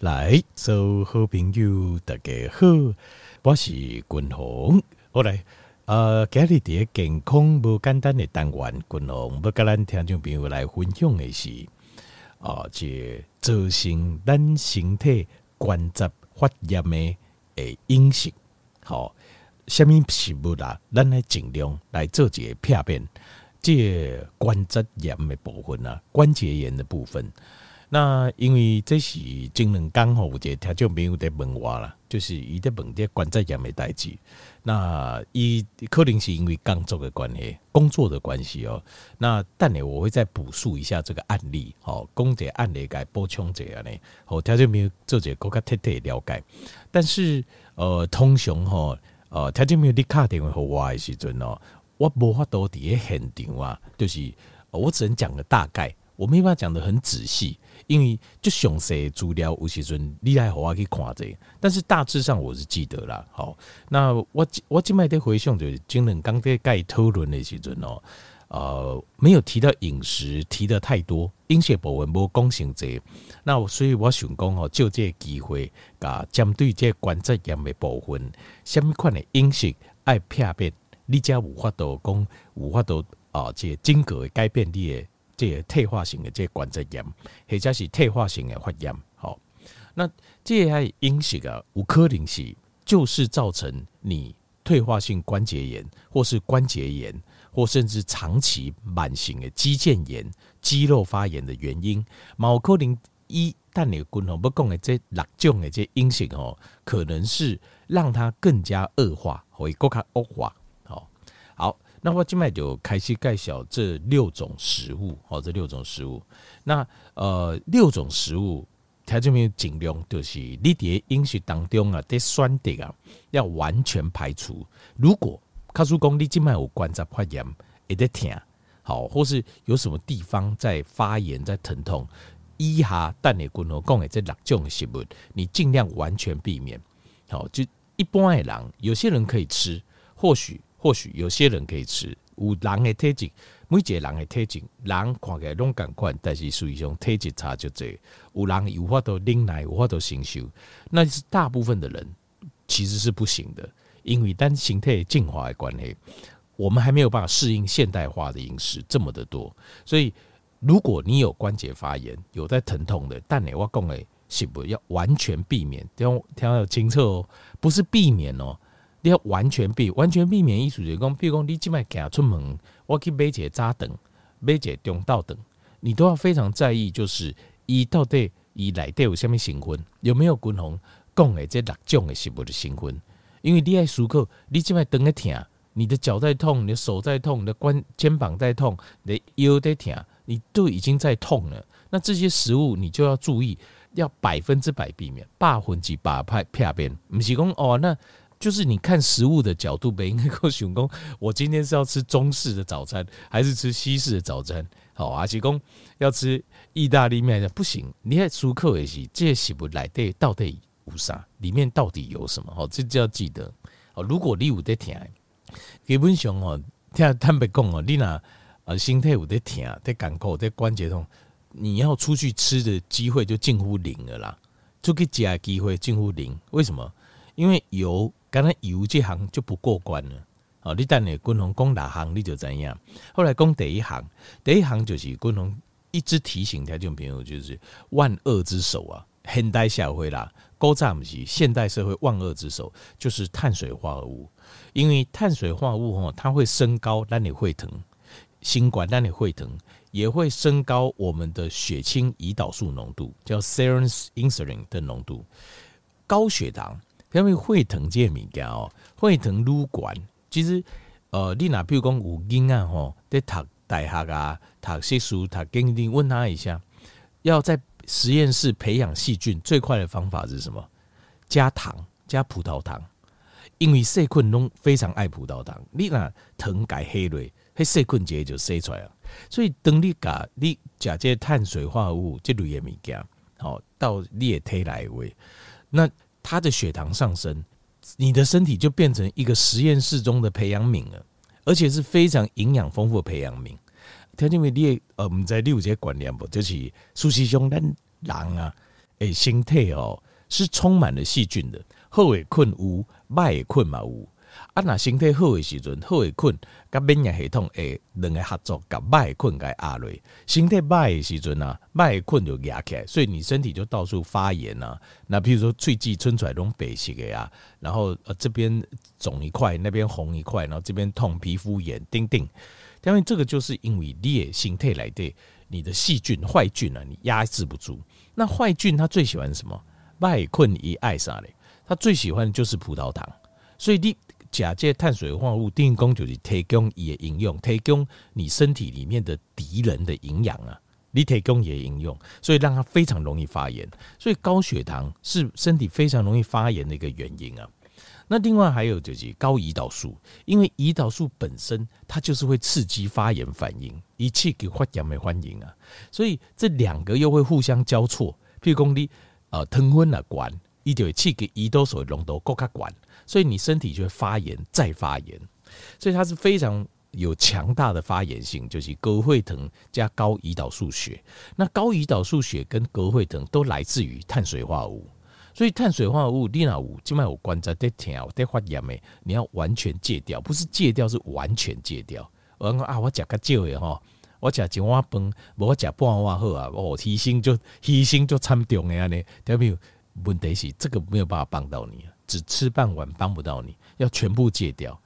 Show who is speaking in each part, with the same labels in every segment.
Speaker 1: 来，所有好朋友大家好，我是君宏。后来，呃，今日的健康不简单的单元，君宏要跟咱听众朋友来分享的是，啊、呃，这造成咱身体关节发炎的诶饮食，好，什么食物啦？咱来尽量来做一个片面，这关节炎的部分啊，关节炎的部分。那因为这是前两天吼，有一个听众朋友在问我啦，就是伊在问啲关节炎的代志。那伊可能是因为工作的关系，工作的关系哦。那等下我会再补述一下这个案例，好，讲这个案例该补充这样呢，好，听众朋友做这个更加彻底了解。但是呃，通常吼，呃，听众朋友你打电话给我的时阵哦，我无法度伫个现场啊，就是我只能讲个大概，我没办法讲得很仔细。因为就详细资料有时阵你来和我去看这个，但是大致上我是记得啦。好，那我我今麦在回想就是今日刚在盖讨论的时阵哦，呃，没有提到饮食提的太多，饮食部分无讲成这个，那所以我想讲哦，就这个机会，甲针对这关节炎的部分，什么款的饮食爱片面，你才有法度讲有法度啊，这个整个改变你的。这个退化性的这个关节炎，或者是退化性的发炎，好，那这些因素啊，有可能是就是造成你退化性关节炎，或是关节炎，或甚至长期慢性的肌腱炎、肌肉发炎的原因。某可能一但你共同不讲的这六种的这因素哦，可能是让它更加恶化，会更加恶化。那我今麦就开始介绍这六种食物，好，这六种食物。那呃，六种食物，它这边尽量就是你在饮食当中啊，得选择啊，要完全排除。如果卡叔公你今麦有关节发炎，会得疼，好，或是有什么地方在发炎、在疼痛，以下蛋的滚头讲的这六种食物，你尽量完全避免。好，就一般的人，有些人可以吃，或许。或许有些人可以吃，有人的体质，每一个人的体质，人看起来拢共款，但是实际上体质。差就这。有人有法度忍耐，有法度承受，那是大部分的人其实是不行的，因为单形态进化的关系，我们还没有办法适应现代化的饮食这么的多。所以，如果你有关节发炎，有在疼痛的，但你我讲的是不要完全避免，听听要清楚哦，不是避免哦。你要完全避完全避免，意思就是讲，比如讲你即摆行出门，我去买一个早顿，买一个中昼顿，你都要非常在意，就是伊到底伊内底有虾物成分，有没有均衡讲的这六种的食物的成分？因为你爱思考，你即摆顿在疼，你的脚在痛，你的手在痛，你的关肩膀在痛，你的腰在疼，你都已经在痛了。那这些食物你就要注意，要百分之百避免，百分之百派片边，不是讲哦那。就是你看食物的角度呗，应该够想讲，我今天是要吃中式的早餐，还是吃西式的早餐？好，阿是讲要吃意大利面的，不行。你看熟客也是，这些食物来对到底有啥？里面到底有什么？好，这就要记得。哦，如果你有在听，基本上哦，听坦白讲哦，你那呃身体有在听，在感觉在关节痛，你要出去吃的机会就近乎零了啦。出去吃的机会近乎零，为什么？因为油。刚才油这行就不过关了，哦，你等你军红讲哪行你就怎样。后来讲第一行，第一行就是军红一直提醒听众朋友，就是万恶之首啊，现代社会啦，高炸不是现代社会万恶之首，就是碳水化合物。因为碳水化合物哦，它会升高，让你会疼，新冠让你会疼，也会升高我们的血清胰岛素浓度，叫 serum insulin 的浓度，高血糖。因为会疼这个物件哦，会疼撸管。其实，呃，你哪比如讲有囡仔吼，在读大学啊，读硕士，读经历，问他一下，要在实验室培养细菌最快的方法是什么？加糖，加葡萄糖。因为细菌拢非常爱葡萄糖，你那糖改黑了，黑细菌直接就生出来了。所以，等你甲你食这碳水化合物这类的物件，好到你的体内位，那。他的血糖上升，你的身体就变成一个实验室中的培养皿了，而且是非常营养丰富的培养皿。他因为你呃，我们在六节观念不，就是苏西兄咱人啊，诶，身体哦是充满了细菌的，好也困有，坏的菌嘛有。啊，那身体好的时阵，好的菌甲免疫系统诶两个合作，甲歹的菌甲压落。身体歹的时阵啊，歹的菌就压起来，所以你身体就到处发炎啊。那譬如说喙齿伸出来拢白色的啊，然后呃这边肿一块，那边红一块，然后这边痛，皮肤炎，叮叮。因为这个就是因为你的身体来的你的细菌坏菌啊，你压制不住。那坏菌它最喜欢什么？歹菌一爱啥嘞？它最喜欢的就是葡萄糖，所以你。假借碳水化合物，定功就是提供也应用，提供你身体里面的敌人的营养啊，你提供也应用，所以让它非常容易发炎。所以高血糖是身体非常容易发炎的一个原因啊。那另外还有就是高胰岛素，因为胰岛素本身它就是会刺激发炎反应，一切给发炎没欢迎啊。所以这两个又会互相交错，譬如讲你呃糖分了管，一就会刺激胰岛素浓度更加管。所以你身体就会发炎再发炎，所以它是非常有强大的发炎性，就是高血糖加高胰岛素血。那高胰岛素血跟高血糖都来自于碳水化合物，所以碳水化合物你若有今麦有关节在疼在发炎的，你要完全戒掉，不是戒掉是完全戒掉。我讲啊，我食较少的吼，我食一碗饭，无我食半碗好啊，哦，牺牲就牺牲就惨重的安尼，对不对？问题是这个没有办法帮到你。只吃半碗帮不到你，要全部戒掉，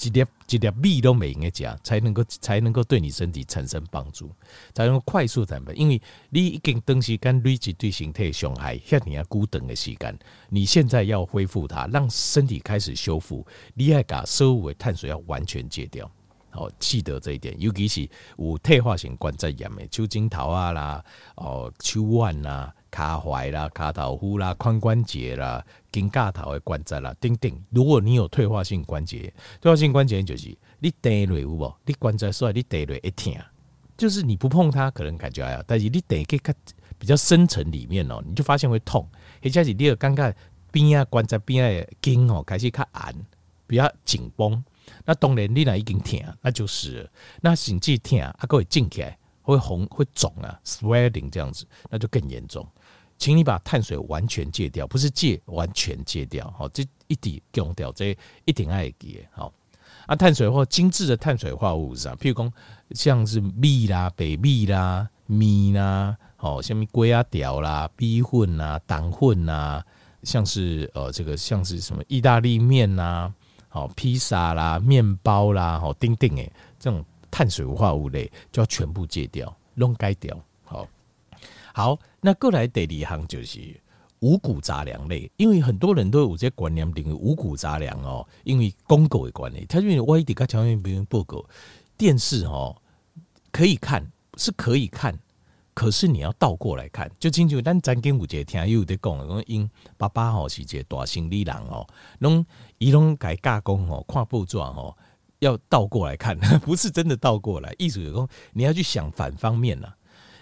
Speaker 1: 一点一点米都没应该加，才能够才能够对你身体产生帮助，才能够快速产生。因为你已经东西跟累积对身体伤害，像你要孤等的时间，你现在要恢复它，让身体开始修复，你要把所有的碳水要完全戒掉。好，记得这一点，尤其是有退化性关节炎的，手指头啊啦，哦，手腕啦。卡踝啦、卡头夫啦、髋关节啦、肩胛头的关节啦，等等。如果你有退化性关节，退化性关节就是你跌落有无？你关节所以你跌落一疼，就是你不碰它可能感觉还好，但是你跌去较比较深层里面哦，你就发现会痛。或者是你有感觉边啊关节边啊筋哦开始较硬，比较紧绷。那当然你那已经疼，那就是了那甚至疼啊，还会肿起来，会红会肿啊，swelling 这样子，那就更严重。请你把碳水完全戒掉，不是戒，完全戒掉。好，这一点用掉，这一点爱戒好。啊，碳水或精致的碳水化合物是啥？譬如讲，像是米啦、白米啦、米啦，好，像米龟啊、条啦、米粉啦、糖粉啦，像是呃，这个像是什么意大利面呐，好，披萨啦、面包啦，好，丁丁诶，这种碳水化合物类就要全部戒掉，弄该掉。好，那过来第二行就是五谷杂粮类，因为很多人都有这观念，认为五谷杂粮哦，因为公狗的关系，他认为外地跟条件不用报告，电视哦可以看是可以看，可是你要倒过来看，就清楚。但咱跟五姐听又有在讲，讲因爸爸吼是一个大生理人哦，拢伊拢改加工哦，看报纸哦，要倒过来看，不是真的倒过来，意思就讲你要去想反方面呐。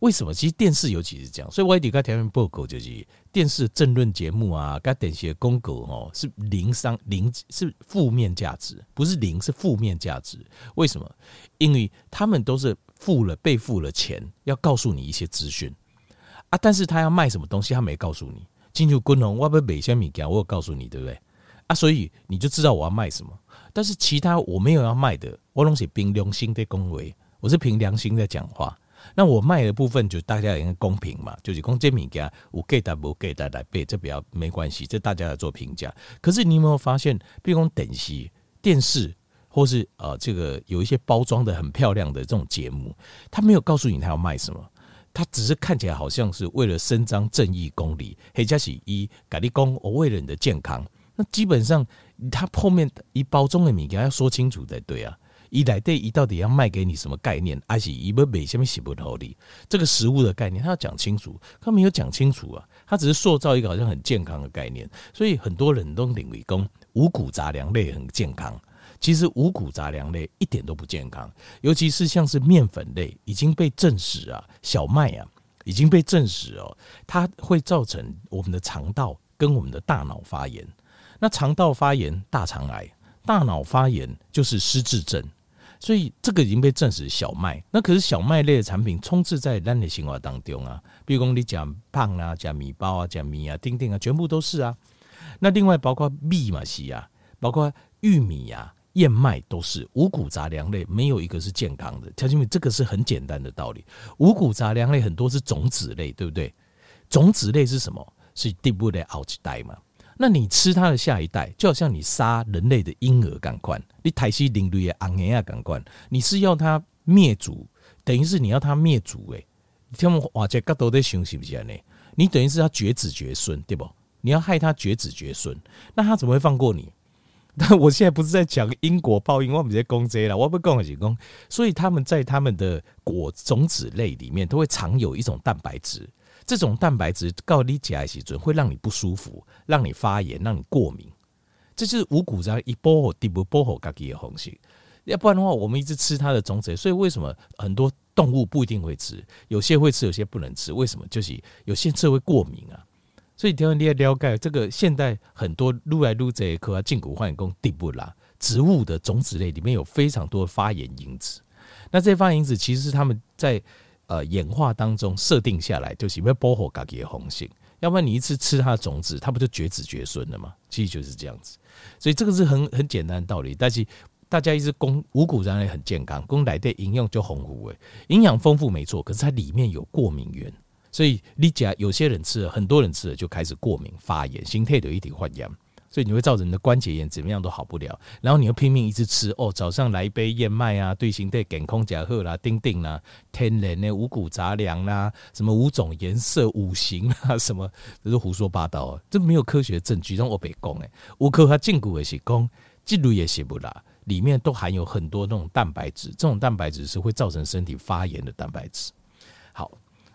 Speaker 1: 为什么？其实电视尤其是这样，所以外地跟条件报告就是电视政论节目啊，跟电视的公告哦，是零商零是负面价值，不是零是负面价值。为什么？因为他们都是付了被付了钱，要告诉你一些资讯啊，但是他要卖什么东西，他没告诉你。进入军红，我不每箱米给我有告诉你，对不对？啊，所以你就知道我要卖什么。但是其他我没有要卖的，我拢是凭良心在恭维，我是凭良心在讲话。那我卖的部分就大家应该公平嘛，就是讲这物件有给的不给的来背，这比较没关系，这大家来做评价。可是你有没有发现，比如讲电视、电视，或是呃这个有一些包装的很漂亮的这种节目，他没有告诉你他要卖什么，他只是看起来好像是为了伸张正义公理，或者是以咖喱公我为了你的健康，那基本上他后面一包装的物件要说清楚才对啊。一来对一到底要卖给你什么概念？而且一不每下面写不透里，这个食物的概念他要讲清楚，他没有讲清楚啊，他只是塑造一个好像很健康的概念，所以很多人都认为讲五谷杂粮类很健康，其实五谷杂粮类一点都不健康，尤其是像是面粉类已经被证实啊，小麦啊已经被证实哦，它会造成我们的肠道跟我们的大脑发炎，那肠道发炎大肠癌，大脑发炎就是失智症。所以这个已经被证实小麦。那可是小麦类的产品充斥在人的生活当中啊，比如说你讲胖啊，讲米包啊，讲米啊，丁丁啊，全部都是啊。那另外包括米嘛西啊，包括玉米啊。燕麦都是五谷杂粮类，没有一个是健康的。条件这个是很简单的道理。五谷杂粮类很多是种子类，对不对？种子类是什么？是第不的后一代嘛？那你吃它的下一代，就好像你杀人类的婴儿感官，你台西领队的昂尼亚感官，你是要它灭族，等于是你要它灭族诶。你听我哇，这个都在想是不是呢？你等于是要绝子绝孙，对不？你要害他绝子绝孙，那他怎么会放过你？但我现在不是在讲因果报应，我们在讲这个了，我不讲的是讲，所以他们在他们的果种子类里面都会藏有一种蛋白质，这种蛋白质高你起来时准会让你不舒服，让你发炎，让你过敏。这就是五谷杂一保护，第不保护自己的方式。要不然的话，我们一直吃它的种子，所以为什么很多动物不一定会吃？有些会吃，有些不能吃。为什么？就是有些吃会过敏啊。所以，听你要了解这个，现代很多撸来撸这一颗啊，进骨换工地不啦，植物的种子类里面有非常多的发炎因子。那这些发炎因子其实是他们在呃演化当中设定下来，就是要保护自己的红性。要不然你一次吃它的种子，它不就绝子绝孙了吗？其实就是这样子。所以这个是很很简单的道理。但是大家一直讲五谷杂粮很健康，讲来的营养就丰富诶，营养丰富没错，可是它里面有过敏源。所以你讲有些人吃了，很多人吃了就开始过敏发炎，心态的一体发炎，所以你会造成你的关节炎，怎么样都好不了。然后你又拼命一直吃哦，早上来一杯燕麦啊，对心态健康加贺啦，丁丁啦，天然的五谷杂粮啦，什么五种颜色五行啊，什么这是胡说八道啊，这没有科学证据让我别讲诶。乌克和禁鈷也是讲，记录也写不啦，里面都含有很多那种蛋白质，这种蛋白质是会造成身体发炎的蛋白质。好。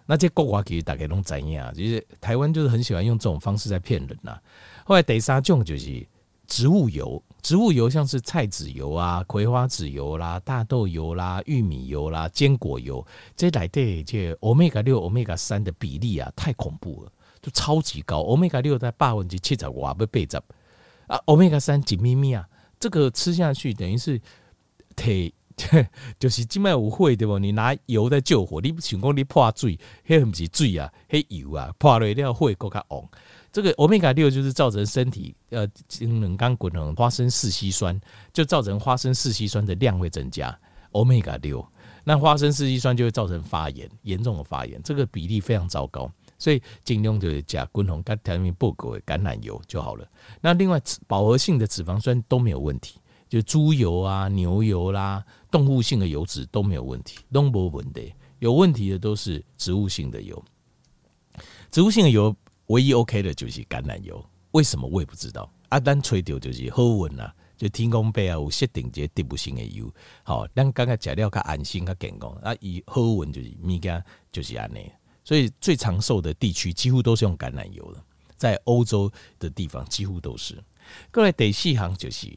Speaker 1: 那这国外其实大概都知影，其实台湾就是很喜欢用这种方式在骗人呐。后来第三种就是植物油，植物油像是菜籽油啊、葵花籽油啦、大豆油啦、玉米油啦、坚果油，这来对这欧米伽六、欧米伽三的比例啊，太恐怖了，就超级高。欧米伽六在百分之七十五不八十啊，欧米伽三几咪咪啊，这个吃下去等于是体。就是今麦舞会对不？你拿油在救火，你想讲你破水，迄不是水啊，迄油啊，破了要火更加旺。这个欧米伽六就是造成身体呃，能刚滚成花生四烯酸，就造成花生四烯酸的量会增加。欧米伽六，那花生四烯酸就会造成发炎，严重的发炎，这个比例非常糟糕。所以尽量就是加滚红跟调面不够的橄榄油就好了。那另外饱和性的脂肪酸都没有问题。就猪油啊、牛油啦、动物性的油脂都没有问题，都没问题。有问题的都是植物性的油。植物性的油唯一 OK 的就是橄榄油，为什么我也不知道。阿丹吹掉就是好闻啊，就天公杯啊有设定这植物性的油，好，咱刚刚食了较安心、较健康。啊，以好闻就是物件就是安尼，所以最长寿的地区几乎都是用橄榄油的，在欧洲的地方几乎都是。过来第四行就是。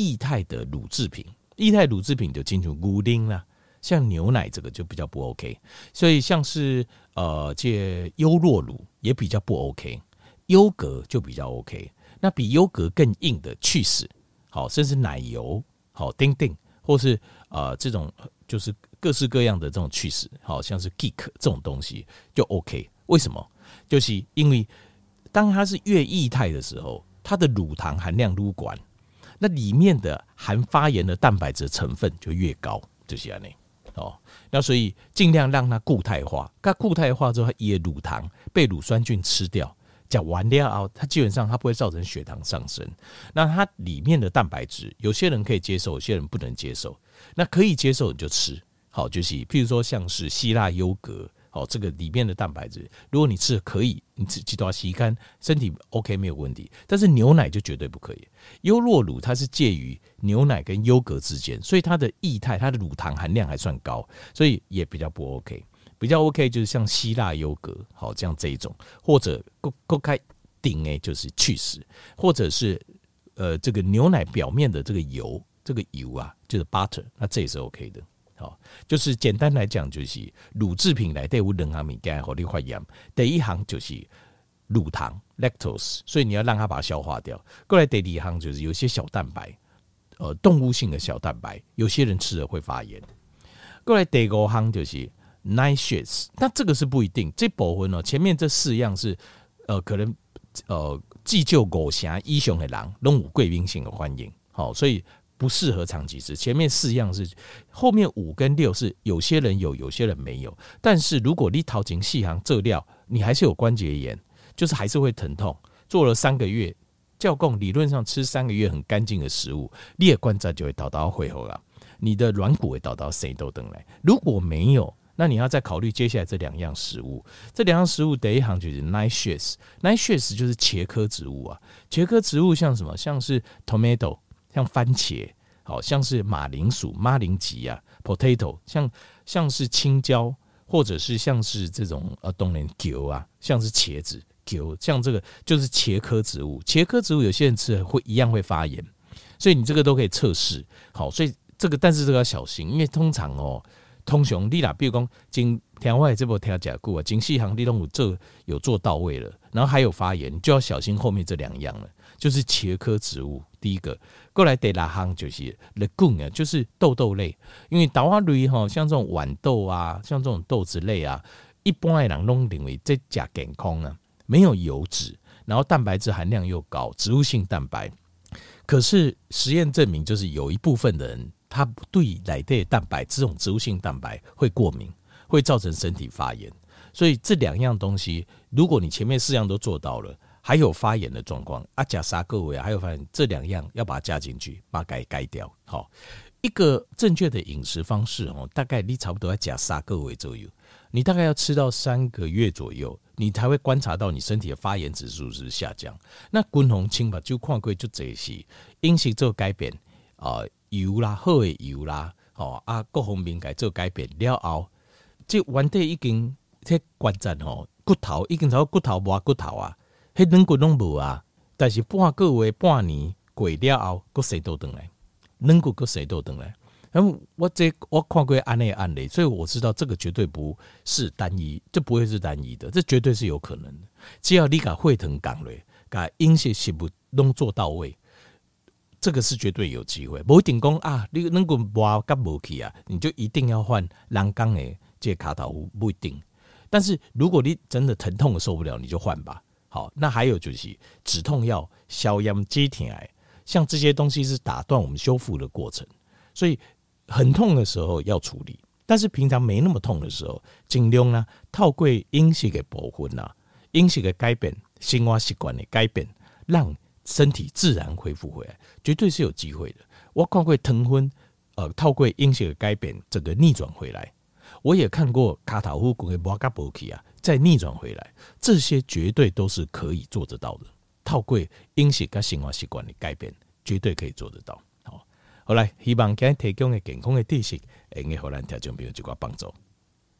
Speaker 1: 液态的乳制品，液态乳制品就进入牛奶啦，像牛奶这个就比较不 OK，所以像是呃这优酪乳也比较不 OK，优格就比较 OK，那比优格更硬的去死，好，甚至奶油，好丁丁，或是呃这种就是各式各样的这种去死，好像是 Geek 这种东西就 OK，为什么？就是因为当它是越液态的时候，它的乳糖含量撸管。那里面的含发炎的蛋白质成分就越高，就是这样哦。那所以尽量让它固态化，它固态化之后，它也乳糖被乳酸菌吃掉，讲完了它基本上它不会造成血糖上升。那它里面的蛋白质，有些人可以接受，有些人不能接受。那可以接受你就吃，好，就是譬如说像是希腊优格。好，这个里面的蛋白质，如果你吃可以，你吃几多吸干，身体 OK 没有问题。但是牛奶就绝对不可以。优酪乳它是介于牛奶跟优格之间，所以它的液态，它的乳糖含量还算高，所以也比较不 OK。比较 OK 就是像希腊优格，好，这样这一种，或者勾勾开顶诶，就是 cheese，或者是呃这个牛奶表面的这个油，这个油啊就是 butter，那这也是 OK 的。哦，就是简单来讲，就是乳制品来对我两行物件好你发炎。第一行就是乳糖 lactose，所以你要让它把它消化掉。过来第二行就是有些小蛋白，呃动物性的小蛋白，有些人吃了会发炎。过来第五行就是 nightshades，那这个是不一定。这部分呢，前面这四样是呃可能呃既就狗侠英雄的狼，拢有贵宾性的欢迎，好，所以不适合长期吃。前面四样是，后面五跟六是有些人有，有些人没有。但是如果你头前四项这料，你还是有关节炎，就是还是会疼痛。做了三个月，教供理论上吃三个月很干净的食物，你也观察就会倒到会后了。你的软骨会倒到谁都等来，如果没有，那你要再考虑接下来这两样食物。这两样食物第一行就是 nightshades，nightshades 就是茄科植物啊。茄科植物像什么？像是 tomato，像番茄，好像是马铃薯、马铃薯啊，potato，像像是青椒，或者是像是这种呃，冬连韭啊，像是茄子韭，像这个就是茄科植物。茄科植物有些人吃了会一样会发炎，所以你这个都可以测试。好，所以。这个，但是这个要小心，因为通常哦，通常你啦，比如讲，经听我这波听讲过啊，经细行你都有做有做到位了，然后还有发炎，就要小心后面这两样了，就是茄科植物。第一个过来第二行就是 legume 啊，就是豆豆类，因为豆花类哈，像这种豌豆啊，像这种豆子类啊，一般的人都认为这加健康啊，没有油脂，然后蛋白质含量又高，植物性蛋白。可是实验证明，就是有一部分人。它对奶类蛋白这种植物性蛋白会过敏，会造成身体发炎。所以这两样东西，如果你前面四样都做到了，还有发炎的状况，啊，加沙各位，还有发炎，这两样要把它加进去，把它改改掉。好，一个正确的饮食方式哦，大概你差不多要加沙各位左右，你大概要吃到三个月左右，你才会观察到你身体的发炎指数是下降。那滚红清吧，就看过就这些饮食做改变啊。油啦，好的油啦，吼啊，各方面该做改变了后，这原体已经这关节吼骨头已经从骨头无骨头啊，迄软骨拢无啊，但是半个月半年过了后，搁生倒转来，软骨搁生倒转来。嗯，我这我看过安内案例，所以我知道这个绝对不是单一，这不会是单一的，这绝对是有可能的。只要你甲血糖降落，甲饮食食物拢做到位。这个是绝对有机会，不一定讲啊，你能够挖干不去啊，你就一定要换栏杆诶，这卡塔夫不一定。但是如果你真的疼痛受不了，你就换吧。好，那还有就是止痛药、消炎止痛药，像这些东西是打断我们修复的过程，所以很痛的时候要处理。但是平常没那么痛的时候，尽量呢透过饮食的部分啊，饮食的改变、生活习惯的改变，让。身体自然恢复回来，绝对是有机会的。我看过疼昏，呃，透过饮食的改变，整个逆转回来。我也看过卡塔夫骨骼嘎波奇啊，再逆转回来，这些绝对都是可以做得到的。透过饮食跟生活习惯的改变，绝对可以做得到。好，好来，希望今天提供的健康的知识，会给荷兰听众朋友一个帮助。